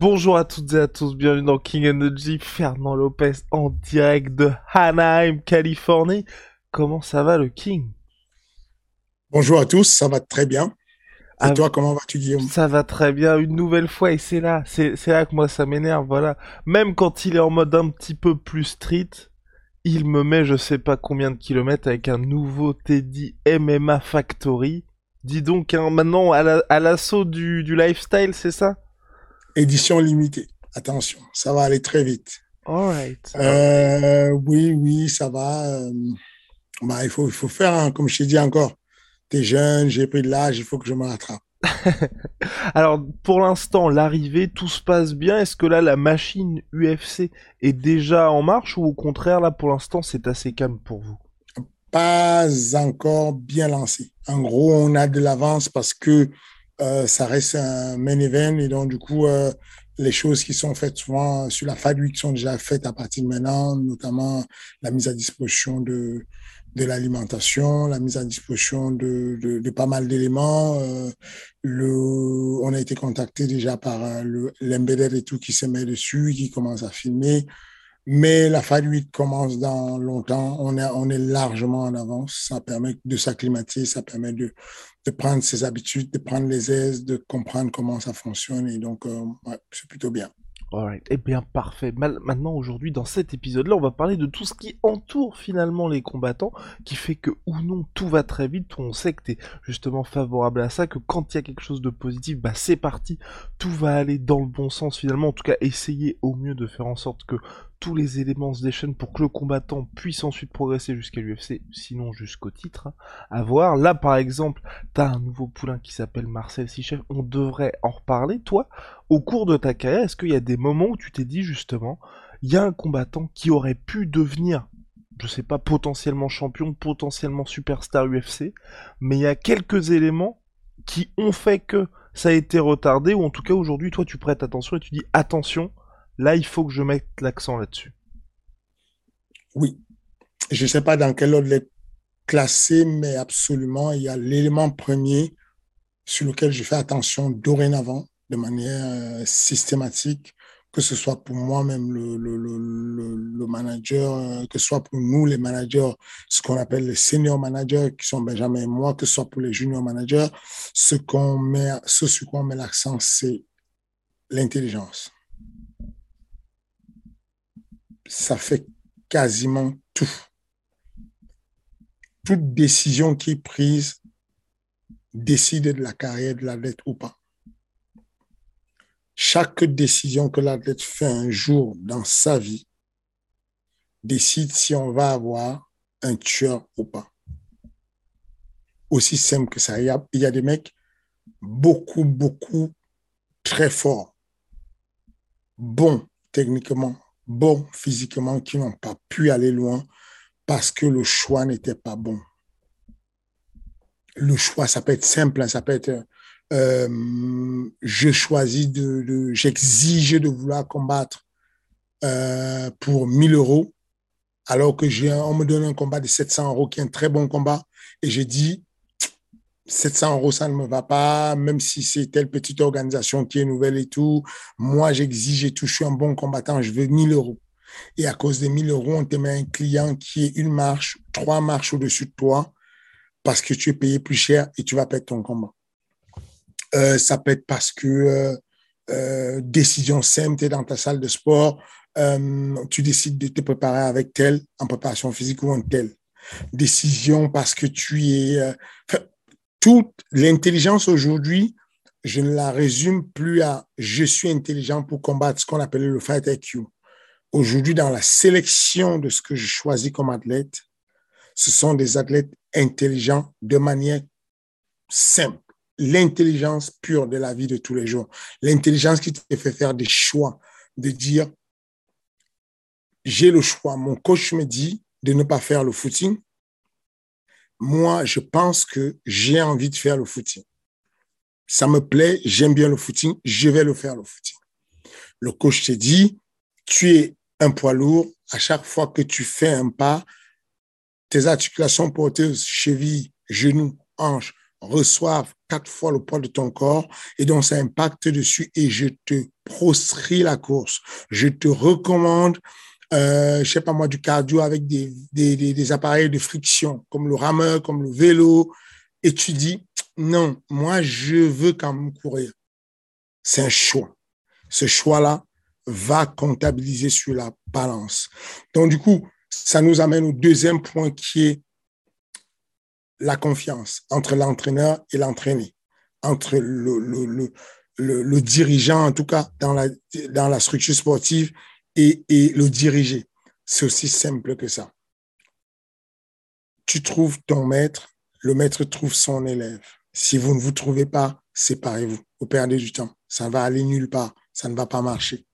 Bonjour à toutes et à tous, bienvenue dans King Energy, Fernand Lopez en direct de Anaheim, Californie. Comment ça va le King? Bonjour à tous, ça va très bien. Et Ah, toi, comment vas-tu, Guillaume? Ça va très bien, une nouvelle fois, et c'est là, c'est là que moi ça m'énerve, voilà. Même quand il est en mode un petit peu plus street, il me met je sais pas combien de kilomètres avec un nouveau Teddy MMA Factory. Dis donc, hein, maintenant à la- à l'assaut du, du lifestyle, c'est ça? Édition limitée. Attention, ça va aller très vite. Alright. Euh, oui, oui, ça va. euh, bah, il faut, il faut faire, hein, comme je t'ai dit encore. T'es jeune, j'ai pris de l'âge, il faut que je me rattrape. Alors, pour l'instant, l'arrivée, tout se passe bien. Est-ce que là, la machine UFC est déjà en marche ou au contraire, là, pour l'instant, c'est assez calme pour vous? Pas encore bien lancé. En gros, on a de l'avance parce que ça reste un main event et donc, du coup, euh, les choses qui sont faites souvent sur la FAD Week sont déjà faites à partir de maintenant, notamment la mise à disposition de, de l'alimentation, la mise à disposition de, de, de pas mal d'éléments. Euh, le, on a été contacté déjà par euh, le, l'embedded et tout qui se met dessus, qui commence à filmer. Mais la FAD 8 commence dans longtemps. On est, on est largement en avance. Ça permet de s'acclimater, ça permet de, de prendre ses habitudes, de prendre les aises, de comprendre comment ça fonctionne. Et donc, euh, c'est plutôt bien. Alright. Eh bien, parfait. Maintenant, aujourd'hui, dans cet épisode-là, on va parler de tout ce qui entoure finalement les combattants, qui fait que, ou non, tout va très vite. On sait que t'es justement favorable à ça, que quand il y a quelque chose de positif, bah c'est parti. Tout va aller dans le bon sens finalement. En tout cas, essayer au mieux de faire en sorte que tous les éléments se déchaînent pour que le combattant puisse ensuite progresser jusqu'à l'UFC, sinon jusqu'au titre. hein, à voir. Là, par exemple, t'as un nouveau poulain qui s'appelle Marcel Sichel. On devrait en reparler. Toi, au cours de ta carrière, est-ce qu'il y a des moments où tu t'es dit justement, il y a un combattant qui aurait pu devenir, je sais pas, potentiellement champion, potentiellement superstar UFC, mais il y a quelques éléments qui ont fait que ça a été retardé, ou en tout cas aujourd'hui, toi, tu prêtes attention et tu dis attention, là, il faut que je mette l'accent là-dessus. Oui. Je ne sais pas dans quel ordre les classer, mais absolument, il y a l'élément premier sur lequel je fais attention dorénavant, de manière euh, systématique, que ce soit pour moi-même le, le, le, le, manager, euh, que ce soit pour nous les managers, ce qu'on appelle les senior managers, qui sont Benjamin et moi, que ce soit pour les junior managers, ce qu'on met, ce sur quoi on met l'accent, c'est l'intelligence. Ça fait quasiment tout. Toute décision qui est prise décide de la carrière de l'athlète ou pas. Chaque décision que l'athlète fait un jour dans sa vie décide si on va avoir un tueur ou pas. Aussi simple que ça. Il y a, des mecs beaucoup, beaucoup très forts, bons techniquement, bons physiquement, qui n'ont pas pu aller loin parce que le choix n'était pas bon. Le choix, ça peut être simple, hein, ça peut être euh, je choisis de, j'exige de vouloir combattre euh, pour 1000 euros, alors que j'ai, on me donne un combat de 700 euros qui est un très bon combat, et j'ai dit 700 euros, ça ne me va pas, même si c'est telle petite organisation qui est nouvelle et tout. Moi, j'exige et tout, je suis un bon combattant, je veux 1000 euros. Et à cause des 1000 euros, on te met un client qui est une marche, trois marches au-dessus de toi, parce que tu es payé plus cher et tu vas perdre ton combat. Euh, ça peut être parce que euh, euh, décision simple, tu es dans ta salle de sport, tu décides de te préparer avec tel en préparation physique ou un tel. décision, parce que tu es... Toute l'intelligence aujourd'hui, je ne la résume plus à je suis intelligent pour combattre ce qu'on appelle le fight IQ. Aujourd'hui, dans la sélection de ce que je choisis comme athlète, ce sont des athlètes intelligents de manière simple. L'intelligence pure de la vie de tous les jours. L'intelligence qui te fait faire des choix, de dire, j'ai le choix. Mon coach me dit de ne pas faire le footing. Moi, je pense que j'ai envie de faire le footing. Ça me plaît, j'aime bien le footing, je vais le faire le footing. Le coach te dit, tu es un poids lourd. À chaque fois que tu fais un pas, tes articulations porteuses, chevilles, genoux, hanches, reçoivent quatre fois le poids de ton corps et donc ça impacte dessus et je te proscris la course. Je te recommande, euh, je sais pas moi, du cardio avec des, des, des, appareils de friction comme le rameur, comme le vélo et tu dis non, moi je veux quand même courir. C'est un choix. Ce choix-là va comptabiliser sur la balance. Donc du coup, ça nous amène au deuxième point qui est la confiance entre l'entraîneur et l'entraîné, entre le, le, le, le, dirigeant, en tout cas dans la, dans la structure sportive, et, le diriger. C'est aussi simple que ça. Tu trouves ton maître, le maître trouve son élève. Si vous ne vous trouvez pas, séparez-vous. Vous perdez du temps. Ça va aller nulle part. Ça ne va pas marcher.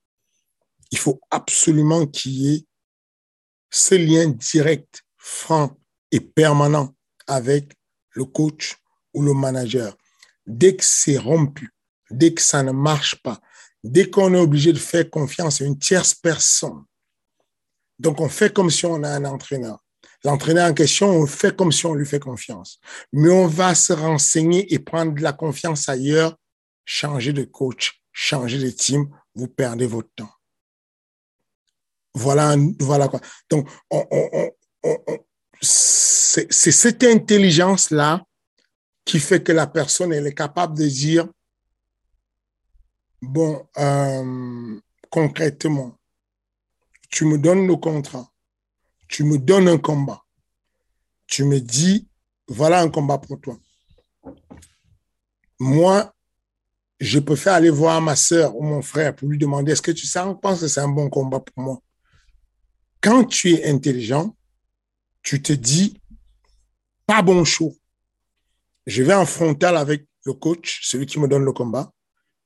Il faut absolument qu'il y ait ce lien direct, franc et permanent avec le coach ou le manager. Dès que c'est rompu, dès que ça ne marche pas, dès qu'on est obligé de faire confiance à une tierce personne, donc on fait comme si on a un entraîneur. L'entraîneur en question, on fait comme si on lui fait confiance. Mais on va se renseigner et prendre de la confiance ailleurs, changer de coach, changer de team, vous perdez votre temps. Voilà, voilà quoi. Donc, c'est cette intelligence-là qui fait que la personne, elle est capable de dire, bon, euh, concrètement, tu me donnes le contrat, tu me donnes un combat, tu me dis, voilà un combat pour toi. Moi, je faire aller voir ma soeur ou mon frère pour lui demander, est-ce que tu sais, on pense que c'est un bon combat pour moi? Quand tu es intelligent, tu te dis, pas bon show. Je vais en frontal avec le coach, celui qui me donne le combat.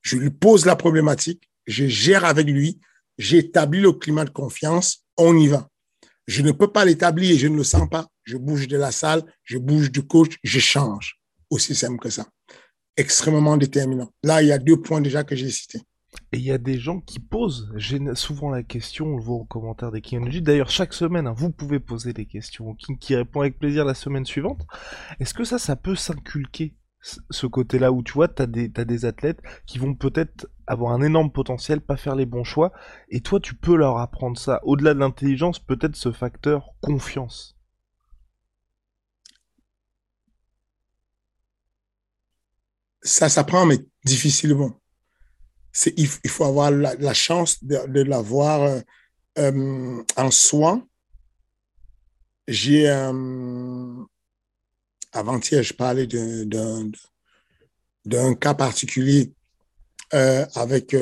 Je lui pose la problématique, je gère avec lui, j'établis le climat de confiance, on y va. Je ne peux pas l'établir et je ne le sens pas. Je bouge de la salle, je bouge du coach, je change. Aussi simple que ça. Extrêmement déterminant. Là, il y a deux points déjà que j'ai cités. Et il y a des gens qui posent souvent la question, on le voit en commentaire des King D'ailleurs, chaque semaine, hein, vous pouvez poser des questions au King qui répond avec plaisir la semaine suivante. Est-ce que ça, ça peut s'inculquer ce côté-là où tu vois, t'as des, as des athlètes qui vont peut-être avoir un énorme potentiel, pas faire les bons choix, et toi, tu peux leur apprendre ça. Au-delà de l'intelligence, peut-être ce facteur confiance. Ça s'apprend, mais difficilement il, faut avoir la, chance de, l'avoir euh, euh, en soi. J'ai euh, avant-hier, je parlais d'un cas particulier avec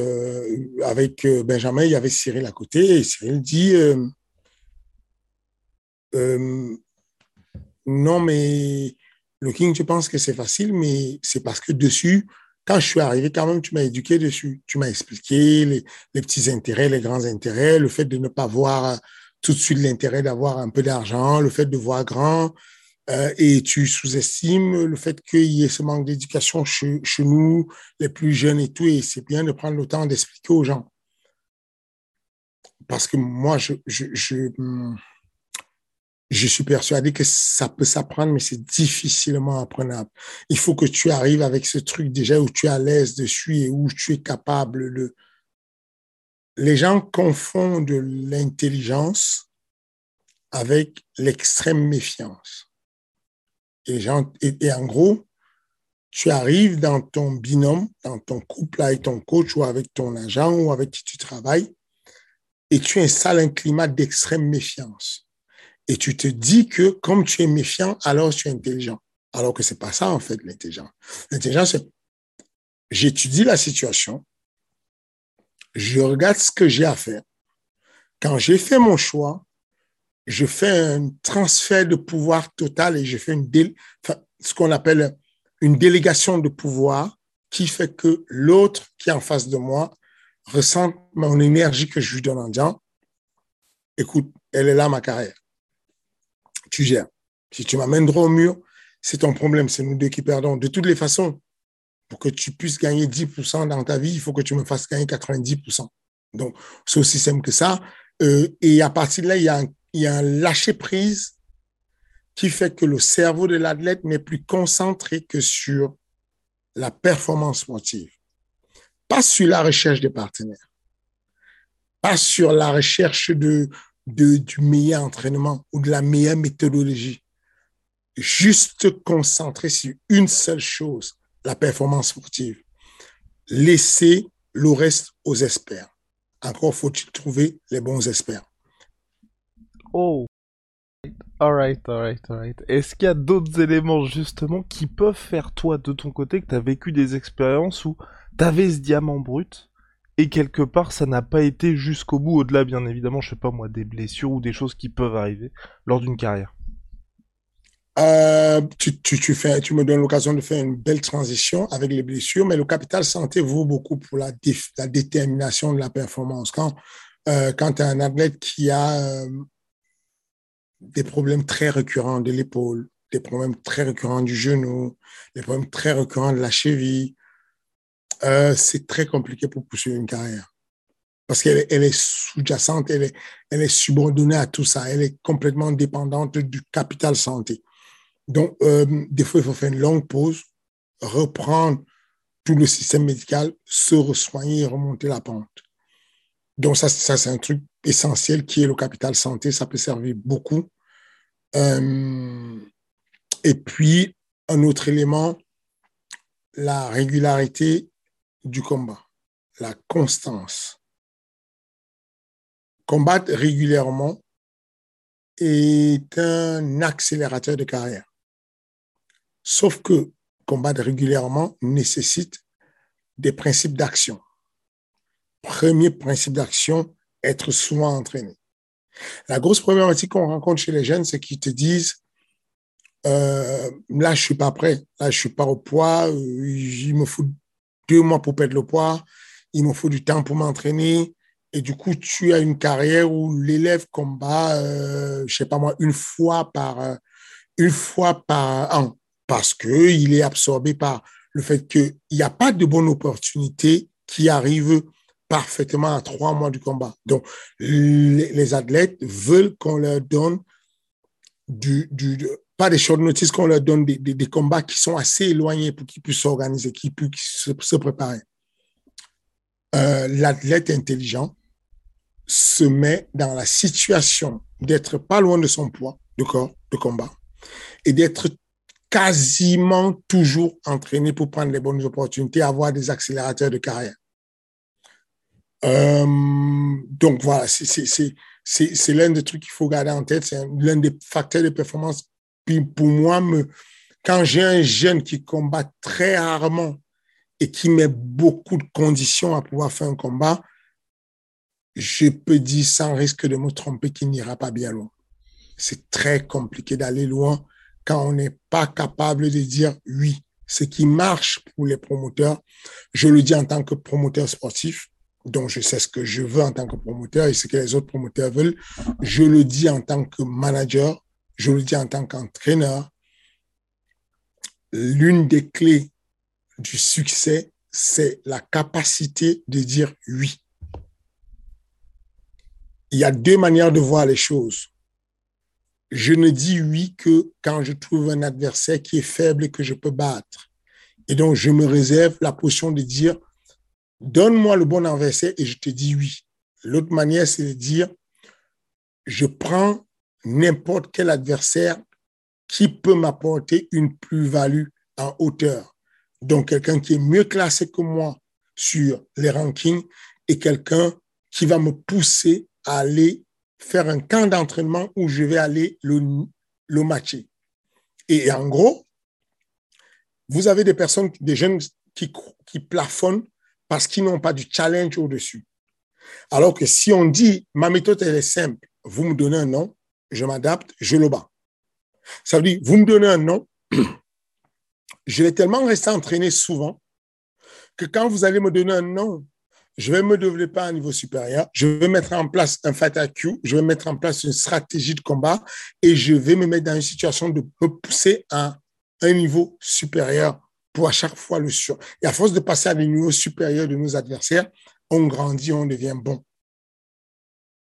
avec Benjamin. Il y avait Cyril à côté et Cyril dit non mais le King, tu penses que c'est facile, mais c'est parce que dessus, quand je suis arrivé, quand même, tu m'as éduqué dessus. Tu m'as expliqué les, petits intérêts, les grands intérêts, le fait de ne pas voir euh, tout de suite l'intérêt d'avoir un peu d'argent, le fait de voir grand. Euh, et tu sous-estimes le fait qu'il y ait ce manque d'éducation chez, nous, les plus jeunes et tout. Et c'est bien de prendre le temps d'expliquer aux gens. Parce que moi, je, je, je hmm, je suis persuadé que ça peut s'apprendre, mais c'est difficilement apprenable. Il faut que tu arrives avec ce truc déjà où tu es à l'aise dessus et où tu es capable de... Les gens confondent l'intelligence avec l'extrême méfiance. Et, et, en gros, tu arrives dans ton binôme, dans ton couple avec ton coach ou avec ton agent ou avec qui tu travailles, et tu installes un climat d'extrême méfiance Et tu te dis que comme tu es méfiant, alors tu es intelligent. Alors que c'est pas ça, en fait, l'intelligence. L'intelligence, c'est j'étudie la situation, je regarde ce que j'ai à faire. Quand j'ai fait mon choix, je fais un transfert de pouvoir total et je fais une ce qu'on appelle une délégation de pouvoir qui fait que l'autre qui est en face de moi ressent mon énergie que je lui donne en disant, écoute, elle est là ma carrière. Tu gères. Si tu m'amènes droit au mur, c'est ton problème, c'est nous deux qui perdons. De toutes les façons, pour que tu puisses gagner 10% dans ta vie, il faut que tu me fasses gagner 90%. Donc, c'est aussi simple que ça. Euh, et à partir de là, il y a un, il y a un lâcher-prise qui fait que le cerveau de l'athlète n'est plus concentré que sur la performance sportive, pas sur la recherche des partenaires, pas sur la recherche du meilleur entraînement ou de la meilleure méthodologie. Juste concentré sur une seule chose, la performance sportive. Laisser le reste aux experts. Encore faut-il trouver les bons experts. Oh. Alright, alright, alright. Est-ce qu'il y a d'autres éléments justement qui peuvent faire toi de ton côté que tu as vécu des expériences où tu avais ce diamant brut et quelque part ça n'a pas été jusqu'au bout, au-delà bien évidemment, je sais pas moi, des blessures ou des choses qui peuvent arriver lors d'une carrière? Euh, tu, me donnes l'occasion de faire une belle transition avec les blessures, mais le capital santé vaut beaucoup pour la, la détermination de la performance. Quand, euh, quand tu as un athlète qui a euh, des problèmes très récurrents de l'épaule, des problèmes très récurrents du genou, des problèmes très récurrents de la cheville, euh, c'est très compliqué pour poursuivre une carrière. Parce qu'elle elle est sous-jacente, elle est, subordonnée à tout ça, elle est complètement dépendante du capital santé. Donc, euh, des fois, il faut faire une longue pause, reprendre tout le système médical, se soigner et remonter la pente. Donc, ça, ça c'est un truc essentiel qui est le capital santé. Ça peut servir beaucoup. Euh, et puis, un autre élément, la régularité du combat, la constance. Combattre régulièrement est un accélérateur de carrière. Sauf que combattre régulièrement nécessite des principes d'action. Premier principe d'action, être souvent entraîné. La grosse problématique qu'on rencontre chez les jeunes, c'est qu'ils te disent euh, là, je suis pas prêt, là, je suis pas au poids, il me faut deux mois pour perdre le poids, il me faut du temps pour m'entraîner. Et du coup, tu as une carrière où l'élève combat, euh, je sais pas moi, une fois par, euh, une fois par an parce qu'il est absorbé par le fait qu'il n'y a pas de bonne opportunité qui arrive parfaitement à trois mois du combat. Donc, les, athlètes veulent qu'on leur donne du, pas des short notices, qu'on leur donne des, des, combats qui sont assez éloignés pour qu'ils puissent s'organiser, qu'ils puissent se, préparer. Euh, l'athlète intelligent se met dans la situation d'être pas loin de son poids de corps de combat et d'être quasiment toujours entraîné pour prendre les bonnes opportunités, avoir des accélérateurs de carrière. Euh, donc voilà, c'est l'un des trucs qu'il faut garder en tête, c'est l'un des facteurs de performance. Puis pour moi, quand j'ai un jeune qui combat très rarement et qui met beaucoup de conditions à pouvoir faire un combat, je peux dire sans risque de me tromper qu'il n'ira pas bien loin. C'est très compliqué d'aller loin quand on n'est pas capable de dire oui. Ce qui marche pour les promoteurs, je le dis en tant que promoteur sportif, donc je sais ce que je veux en tant que promoteur et ce que les autres promoteurs veulent. Je le dis en tant que manager, je le dis en tant qu'entraîneur. L'une des clés du succès, c'est la capacité de dire oui. Il y a deux manières de voir les choses je ne dis oui que quand je trouve un adversaire qui est faible et que je peux battre. Et donc, je me réserve la position de dire, donne-moi le bon adversaire et je te dis oui. L'autre manière, c'est de dire, je prends n'importe quel adversaire qui peut m'apporter une plus-value en hauteur. Donc, quelqu'un qui est mieux classé que moi sur les rankings et quelqu'un qui va me pousser à aller faire un camp d'entraînement où je vais aller le, matcher. Et, en gros, vous avez des personnes, des jeunes qui, qui plafonnent parce qu'ils n'ont pas du challenge au-dessus. Alors que si on dit, ma méthode, elle est simple, vous me donnez un nom, je m'adapte, je le bats. Ça veut dire, vous me donnez un nom, je vais tellement rester entraîné souvent que quand vous allez me donner un nom, je vais me développer à un niveau supérieur, je vais mettre en place un fatal Q, je vais mettre en place une stratégie de combat et je vais me mettre dans une situation de me pousser à un niveau supérieur à chaque fois le sur. Et à force de passer à des niveaux supérieurs de nos adversaires, on grandit, on devient bon.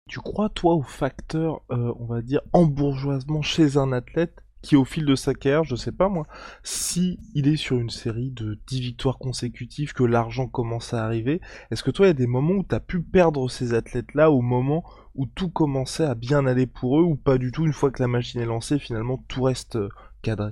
Tu crois, toi, au facteur, euh, on va dire, embourgeoisement chez un athlète qui, au fil de sa carrière, je sais pas moi, si il est sur une série de 10 victoires consécutives, que l'argent commence à arriver, est-ce que toi, il y a des moments où tu as pu perdre ces athlètes-là, au moment où tout commençait à bien aller pour eux, ou pas du tout, une fois que la machine est lancée, finalement, tout reste euh, cadré?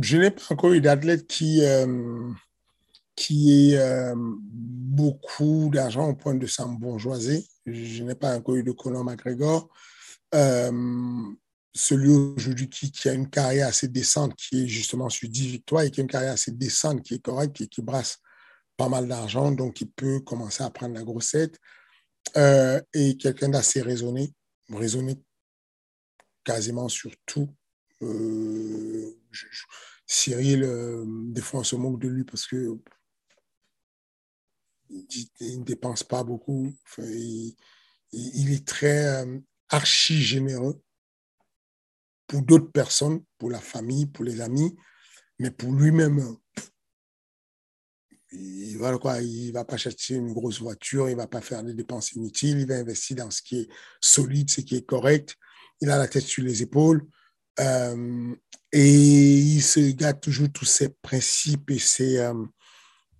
Je n'ai pas encore eu d'athlète qui... Euh... qui est euh, beaucoup d'argent au point de s'embourgeoiser. Je n'ai pas encore eu de Conor McGregor. Euh, celui aujourd'hui qui, qui, a une carrière assez décente, qui est justement sur 10 victoires et qui a une carrière assez décente, qui est correcte et qui brasse pas mal d'argent, donc il peut commencer à prendre la grossette. Et quelqu'un d'assez raisonné, raisonné quasiment sur tout. Euh, Cyril, euh, des fois on se moque de lui parce que il ne dépense pas beaucoup. il, est très euh, archi généreux pour d'autres personnes, pour la famille, pour les amis, mais pour lui-même, il va va pas chercher une grosse voiture, il va pas faire des dépenses inutiles, il va investir dans ce qui est solide, ce qui est correct. Il a la tête sur les épaules. Euh, et il se garde toujours tous ses principes et ses, euh,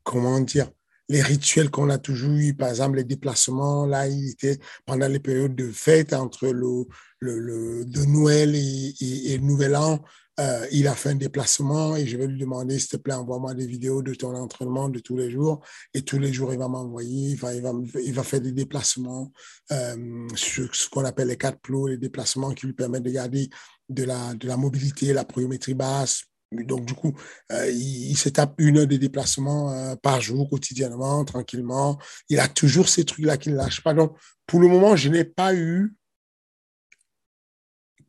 comment dire, les rituels qu'on a toujours eu, par exemple les déplacements, là, il était pendant les périodes de fête entre le, le, de Noël et, et, Nouvel An, euh, il a fait un déplacement et je vais lui demander, s'il te plaît, envoie-moi des vidéos de ton entraînement de tous les jours. Et tous les jours, il va m'envoyer, il va, il, va, il va faire des déplacements sur ce qu'on appelle les quatre plots, les déplacements qui lui permettent de garder de la, de la mobilité, la pliométrie basse, donc, du coup, euh, il, se tape une heure de déplacement euh, par jour, quotidiennement, tranquillement. Il a toujours ces trucs-là qu'il ne lâche pas. Donc, pour le moment, je n'ai pas eu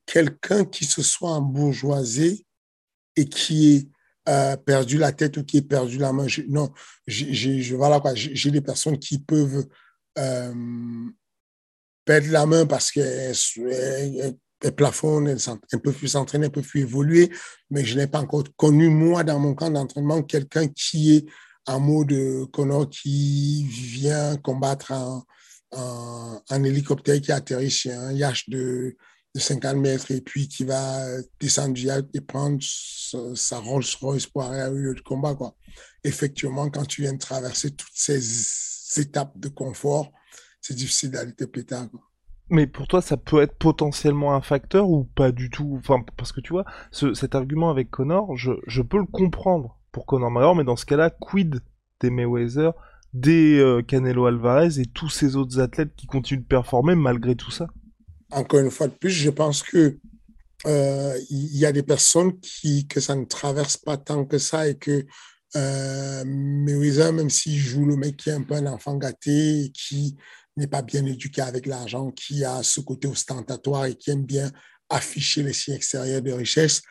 quelqu'un qui se soit embourgeoisé et qui ait euh, perdu la tête ou qui ait perdu la main. non, j'ai voilà quoi, j'ai des personnes qui peuvent perdre la main parce qu'elles elle plafonne, elle, peut plus s'entraîner, elle peut plus évoluer, mais je n'ai pas encore connu, moi, dans mon camp d'entraînement, quelqu'un qui est en mode Connor, qui vient combattre en, hélicoptère, qui atterrit chez un yacht de, 50 mètres et puis qui va descendre du yacht et prendre sa, Rolls Royce pour aller à lieu de combat. Quoi. Effectivement, quand tu viens de traverser toutes ces étapes de confort, c'est difficile d'aller te péter. Mais pour toi, ça peut être potentiellement un facteur ou pas du tout? Parce que tu vois, cet argument avec Connor, je, peux le comprendre pour Connor McGregor, mais dans ce cas-là, quid des Mayweather, des euh, Canelo Alvarez et tous ces autres athlètes qui continuent de performer malgré tout ça? Encore une fois de plus, je pense que euh, il y a des personnes qui que ça ne traverse pas tant que ça et que euh, Mayweather, même s'il joue le mec qui est un peu un enfant gâté, qui n'est pas bien éduqué avec l'argent, qui a ce côté ostentatoire et qui aime bien afficher les signes extérieurs de richesse,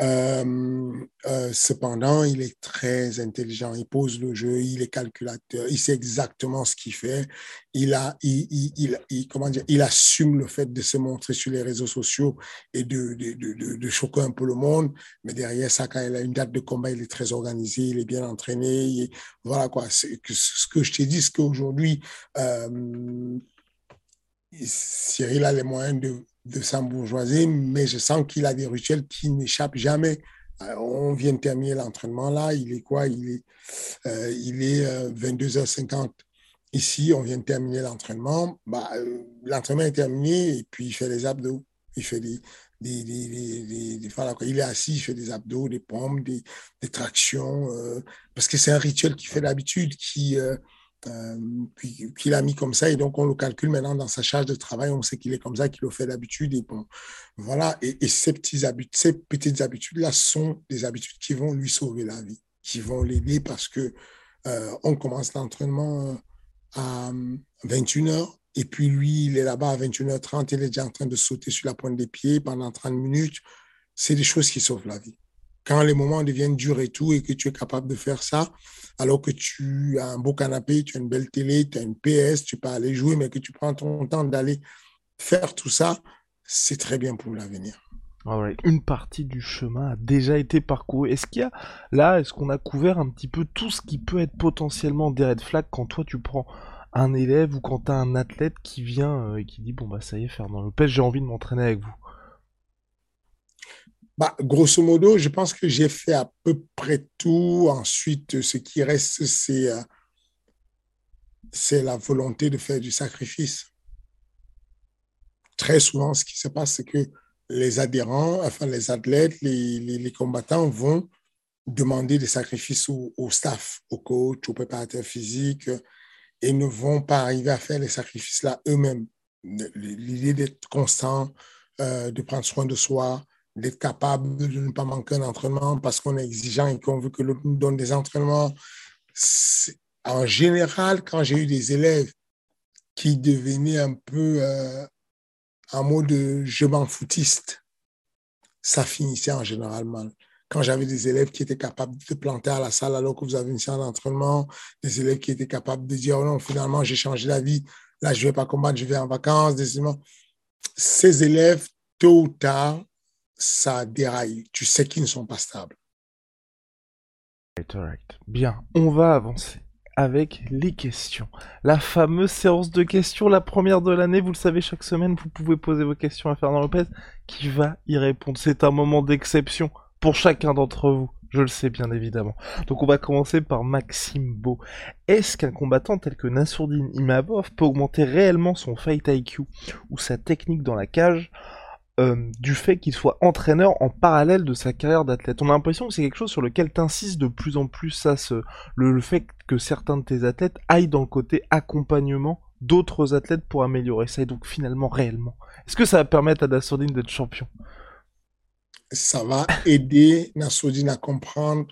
Euh, euh, cependant, il est très intelligent. Il pose le jeu, il est calculateur, il sait exactement ce qu'il fait. Il a, il, il, comment dire, il assume le fait de se montrer sur les réseaux sociaux et de, de, de, de, choquer un peu le monde. Mais derrière ça, quand il a une date de combat, il est très organisé, il est bien entraîné. voilà quoi. Ce que je t'ai dit, c'est qu'aujourd'hui, euh, Cyril a les moyens de de s'embourgeoiser, mais je sens qu'il a des rituels qui n'échappent jamais. Euh, on vient de terminer l'entraînement là, il est quoi? Il est, euh, il est 22h50 euh, ici, on vient de terminer l'entraînement. Bah, l'entraînement est terminé et puis il fait les abdos. Il fait des, des, des, des, il est assis, il fait des abdos, des pompes, des, tractions, parce que c'est un rituel qu'il fait d'habitude, qui, euh, qu'il a mis comme ça. Et donc, on le calcule maintenant dans sa charge de travail. On sait qu'il est comme ça, qu'il le fait d'habitude. Et bon, voilà. Et, ces, petits ces petites habitudes-là sont des habitudes qui vont lui sauver la vie, qui vont l'aider parce que euh, on commence l'entraînement euh, à 21h. Et puis, lui, il est là-bas à 21h30. Il est déjà en train de sauter sur la pointe des pieds pendant 30 minutes. C'est des choses qui sauvent la vie quand les moments deviennent durs et tout, et que tu es capable de faire ça, alors que tu as un beau canapé, tu as une belle télé, tu as une PS, tu peux aller jouer, mais que tu prends ton temps d'aller faire tout ça, c'est très bien pour l'avenir. Une partie du chemin a déjà été parcourue. Est-ce qu'il y a là, est-ce qu'on a couvert un petit peu tout ce qui peut être potentiellement des red flags quand toi tu prends un élève ou quand tu as un athlète qui vient euh, et qui dit bon bah ça y est Fernand Lopez j'ai envie de m'entraîner avec vous bah, grosso modo, je pense que j'ai fait à peu près tout. Ensuite, ce qui reste, c'est euh, c'est la volonté de faire du sacrifice. Très souvent, ce qui se passe, c'est que les adhérents, enfin les athlètes, les, combattants vont demander des sacrifices au, staff, au coach, au préparateur physique, et ne vont pas arriver à faire les sacrifices-là eux-mêmes. L'idée d'être constant, euh, de prendre soin de soi, d'être capable de ne pas manquer un entraînement parce qu'on est exigeant et qu'on veut que l'autre nous donne des entraînements. En général, quand j'ai eu des élèves qui devenaient un peu euh, en mode je m'en foutiste, ça finissait en général mal. Quand j'avais des élèves qui étaient capables de planter à la salle alors que vous avez une séance d'entraînement, des élèves qui étaient capables de dire oh non, finalement, j'ai changé la vie, là, je ne vais pas combattre, je vais en vacances. Ces élèves, tôt ou tard, ça déraille. Tu sais qu'ils ne sont pas stables. Bien, on va avancer avec les questions. La fameuse séance de questions, la première de l'année, vous le savez, chaque semaine, vous pouvez poser vos questions à Fernand Lopez qui va y répondre. C'est un moment d'exception pour chacun d'entre vous. Je le sais bien évidemment. Donc on va commencer par Maxime Beau. Est-ce qu'un combattant tel que Nassourdine Imavov peut augmenter réellement son fight IQ ou sa technique dans la cage? Euh, du fait qu'il soit entraîneur en parallèle de sa carrière d'athlète. On a l'impression que c'est quelque chose sur lequel tu insistes de plus en plus, ça, le, fait que certains de tes athlètes aillent dans le côté accompagnement d'autres athlètes pour améliorer ça, et donc finalement réellement. Est-ce que ça va permettre à Nassourdine d'être champion? Ça va aider Nassourdine à comprendre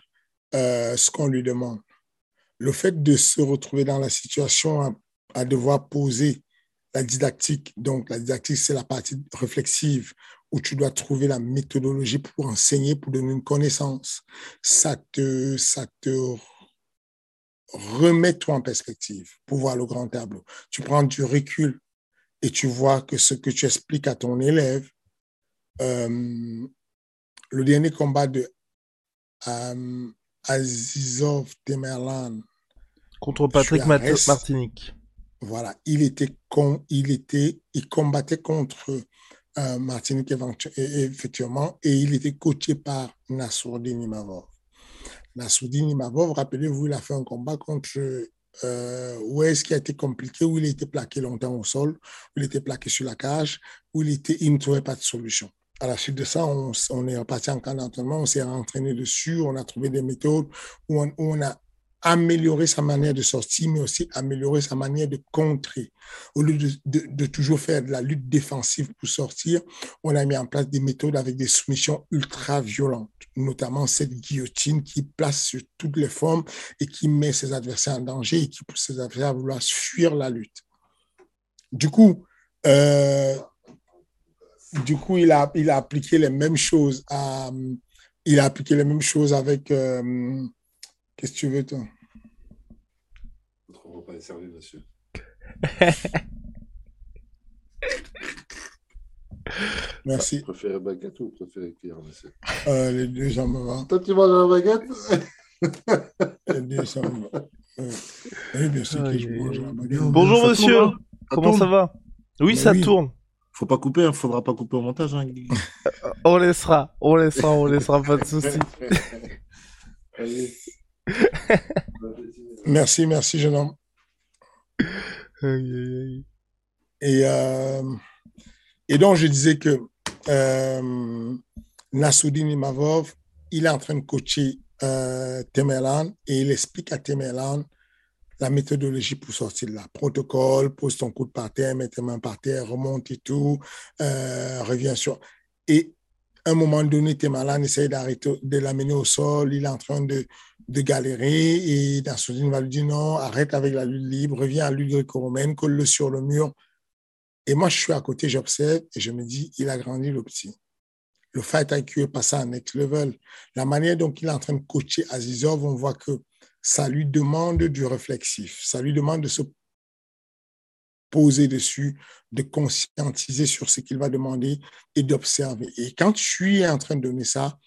euh, ce qu'on lui demande. Le fait de se retrouver dans la situation à devoir poser la didactique, donc la didactique, c'est la partie réflexive où tu dois trouver la méthodologie pour enseigner, pour donner une connaissance. Ça te, ça te remet toi en perspective pour voir le grand tableau. Tu prends du recul et tu vois que ce que tu expliques à ton élève, euh, le dernier combat de euh, Azizov Temerlan contre Patrick Martinique voilà, il était, con, il combattait contre euh, Martinique effectivement, et il était coaché par Nassourdine Imavov. Nassourdine Imavov, rappelez-vous, il a fait un combat contre euh, où est-ce qui a été compliqué, où il était plaqué longtemps au sol, où il était plaqué sur la cage, où il, était, il ne trouvait pas de solution. À la suite de ça, on, est reparti en camp d'entraînement, on s'est entraîné dessus, on a trouvé des méthodes où on a améliorer sa manière de sortir, mais aussi améliorer sa manière de contrer. Au lieu de, toujours faire de la lutte défensive pour sortir, on a mis en place des méthodes avec des soumissions ultra violentes, notamment cette guillotine qui place sur toutes les formes et qui met ses adversaires en danger et qui pousse ses adversaires à vouloir fuir la lutte. Du coup, euh, du coup, il a, appliqué les mêmes choses il a appliqué les mêmes choses avec. Euh, qu'est-ce que tu veux, toi? Votre repas est servi, monsieur. Merci. Vous préférez baguette ou vous préférez cuillère, monsieur? Euh, Les deux, ça me va. Toi, tu manges la baguette? Les deux, ça me va. Euh, oui, bien sûr que je mange la baguette. Bonjour Ça monsieur, tourne, hein? Comment ça va? Oui, Bah ça oui. tourne. Faut pas couper, hein, faudra pas couper au montage. Hein. Guigui. On laissera, on laissera, on laissera, pas de soucis. Allez. Merci, merci, jeune homme. Et, euh, et donc, je disais que euh, Nassoudine Imavov, il est en train de coacher euh, Temerlan et il explique à Temerlan la méthodologie pour sortir de là. Protocole, pose ton coude par terre, mets tes mains par terre, remonte et tout, euh, reviens sur. Et à un moment donné, Temerlan essaye d'arrêter, de l'amener au sol, il est en train de, de galérer et Nassoudine va lui dire non, arrête avec la lutte libre, reviens à lutte gréco-romaine, colle-le sur le mur. Et moi, je suis à côté, j'observe et je me dis, il a grandi le petit. Le fight IQ est passé à next level. La manière dont il est en train de coacher Azizov, on voit que ça lui demande du réflexif. Ça lui demande de se poser dessus, de conscientiser sur ce qu'il va demander et d'observer. Et quand je suis en train de donner ça,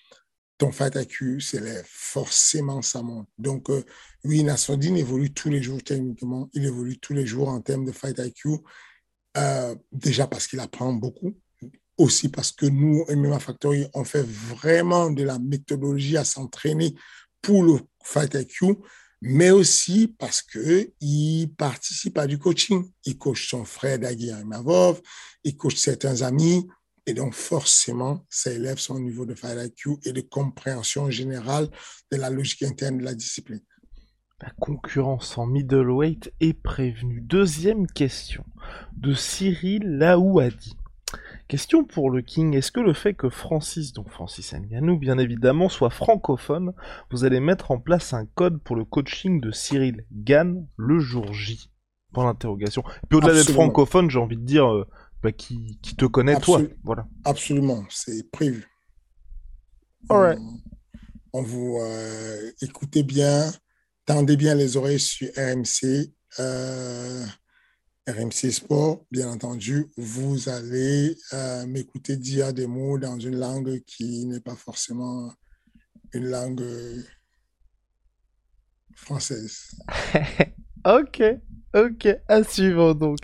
ton fight IQ s'élève. Forcément, ça monte. Donc, euh, oui, Nassoudine évolue tous les jours techniquement. Il évolue tous les jours en termes de fight IQ. Euh, déjà parce qu'il apprend beaucoup, aussi parce que nous, MMA Factory, on fait vraiment de la méthodologie à s'entraîner pour le Fight IQ, mais aussi parce que il participe à du coaching. Il coach son frère Daguir Imavov, il coach certains amis, et donc forcément, ça élève son niveau de Fight IQ et de compréhension générale de la logique interne de la discipline. La concurrence en middleweight est prévenue. Deuxième question de Cyril Laouadi. Question pour le King. Est-ce que le fait que Francis, donc Francis Ngannou bien évidemment, soit francophone, vous allez mettre en place un code pour le coaching de Cyril Gann le jour J? Pour l'interrogation. Puis au-delà d'être francophone, j'ai envie de dire euh, bah, qui, qui te connaît toi. Voilà. Absolument, c'est prévu. Alright. On, on vous euh, écoutez bien, tendez bien les oreilles sur RMC, euh, RMC Sport, bien entendu. Vous allez euh, m'écouter dire des mots dans une langue qui n'est pas forcément une langue euh, française. Ok, ok, à suivre donc.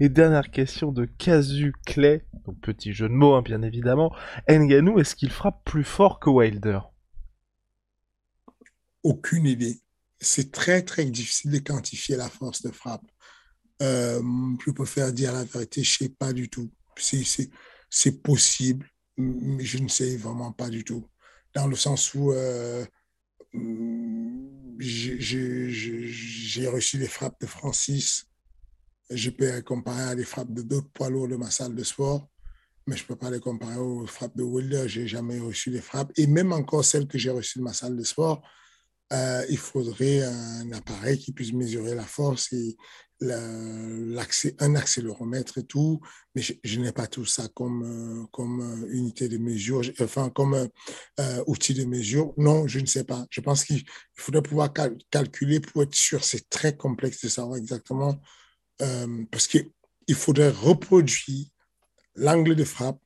Et dernière question de Casu Clay, donc petit jeu de mots hein, bien évidemment. Ngannou, est-ce qu'il frappe plus fort que Wilder? Aucune idée. C'est très, très difficile de quantifier la force de frappe. Euh, je préfère dire la vérité, je ne sais pas du tout. C'est- possible, mais je ne sais vraiment pas du tout. Dans le sens où euh, j'ai- reçu des frappes de Francis. Je peux les comparer à des frappes de d'autres poids lourds de ma salle de sport, mais je ne peux pas les comparer aux frappes de Wilder. Je n'ai jamais reçu des frappes. Et même encore celles que j'ai reçues de ma salle de sport, euh, il faudrait un appareil qui puisse mesurer la force et la- l'accé- un accéléromètre et tout, mais je, n'ai pas tout ça comme, euh, comme euh, unité de mesure, enfin comme outil de mesure. Non, je ne sais pas. Je pense qu'il faudrait pouvoir cal- calculer pour être sûr. C'est très complexe de savoir exactement euh, parce qu'il faudrait reproduire l'angle de frappe,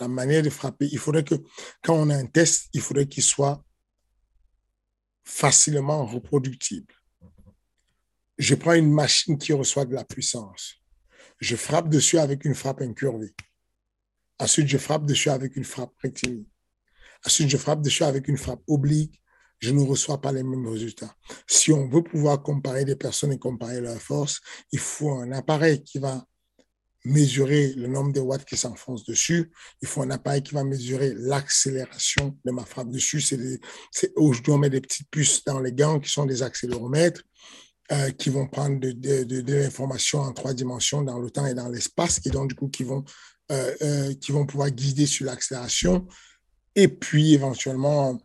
la manière de frapper. Il faudrait que quand on a un test, il faudrait qu'il soit facilement reproductible. Je prends une machine qui reçoit de la puissance. Je frappe dessus avec une frappe incurvée. Ensuite, je frappe dessus avec une frappe rectiligne. Ensuite, je frappe dessus avec une frappe oblique. Je ne reçois pas les mêmes résultats. Si on veut pouvoir comparer des personnes et comparer leur force, il faut un appareil qui va mesurer le nombre de watts qui s'enfoncent dessus. Il faut un appareil qui va mesurer l'accélération de ma frappe dessus. C'est je dois mettre des petites puces dans les gants qui sont des accéléromètres euh, qui vont prendre de l'information en trois dimensions dans le temps et dans l'espace et donc du coup qui vont, euh, euh, qui vont pouvoir guider sur l'accélération. Et puis éventuellement,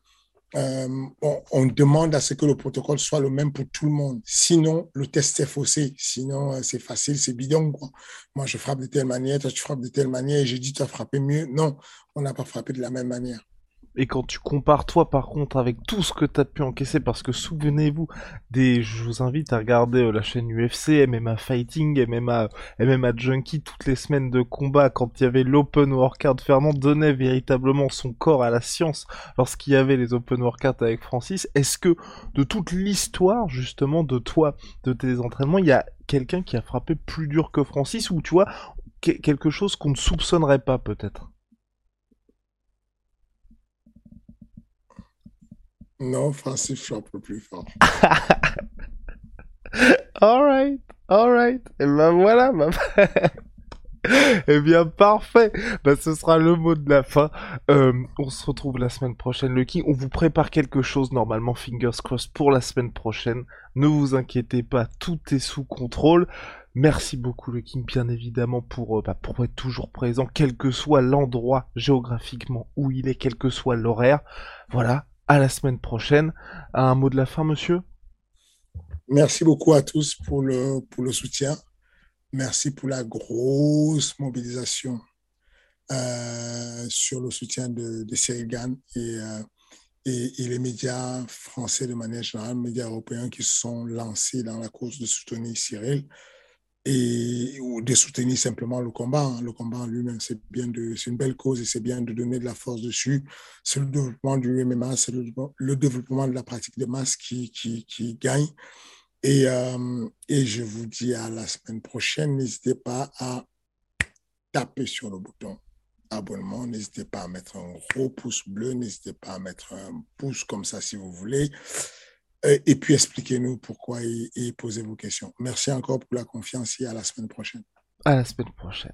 euh, on, on demande à ce que le protocole soit le même pour tout le monde. Sinon, le test est faussé. Sinon, euh, c'est facile, c'est bidon. Quoi. Moi, je frappe de telle manière, toi, tu frappes de telle manière et j'ai dit, tu as frappé mieux. Non, on n'a pas frappé de la même manière. Et quand tu compares toi par contre avec tout ce que t'as pu encaisser, parce que souvenez-vous, des, je vous invite à regarder euh, la chaîne UFC, MMA Fighting, MMA, MMA Junkie, toutes les semaines de combat, quand il y avait l'Open Workout, Fernand donnait véritablement son corps à la science lorsqu'il y avait les Open Workout avec Francis. Est-ce que de toute l'histoire justement de toi, de tes entraînements, il y a quelqu'un qui a frappé plus dur que Francis ou tu vois quelque chose qu'on ne soupçonnerait pas peut-être? Non, Francis frappe le plus fort. alright, alright. Et ben voilà, ma Eh bien, parfait. Ben, ce sera le mot de la fin. Euh, on se retrouve la semaine prochaine, King. On vous prépare quelque chose, normalement, fingers crossed, pour la semaine prochaine. Ne vous inquiétez pas, tout est sous contrôle. Merci beaucoup, King, bien évidemment, pour, euh, bah, pour être toujours présent, quel que soit l'endroit géographiquement où il est, quel que soit l'horaire. Voilà, à la semaine prochaine. Un mot de la fin, monsieur? Merci beaucoup à tous pour le, pour le soutien. Merci pour la grosse mobilisation euh, sur le soutien de, Cyril Gann et, euh, et, et, les médias français de manière générale, médias européens qui se sont lancés dans la cause de soutenir Cyril et ou de soutenir simplement le combat. Hein. Le combat lui-même, c'est bien de, c'est une belle cause et c'est bien de donner de la force dessus. C'est le développement du MMA, c'est le, développement de la pratique de masse qui, qui, qui gagne. Et, euh, et je vous dis à la semaine prochaine. N'hésitez pas à taper sur le bouton abonnement. N'hésitez pas à mettre un gros pouce bleu. N'hésitez pas à mettre un pouce comme ça si vous voulez. Et puis expliquez-nous pourquoi et, posez vos questions. Merci encore pour la confiance et à la semaine prochaine. À la semaine prochaine.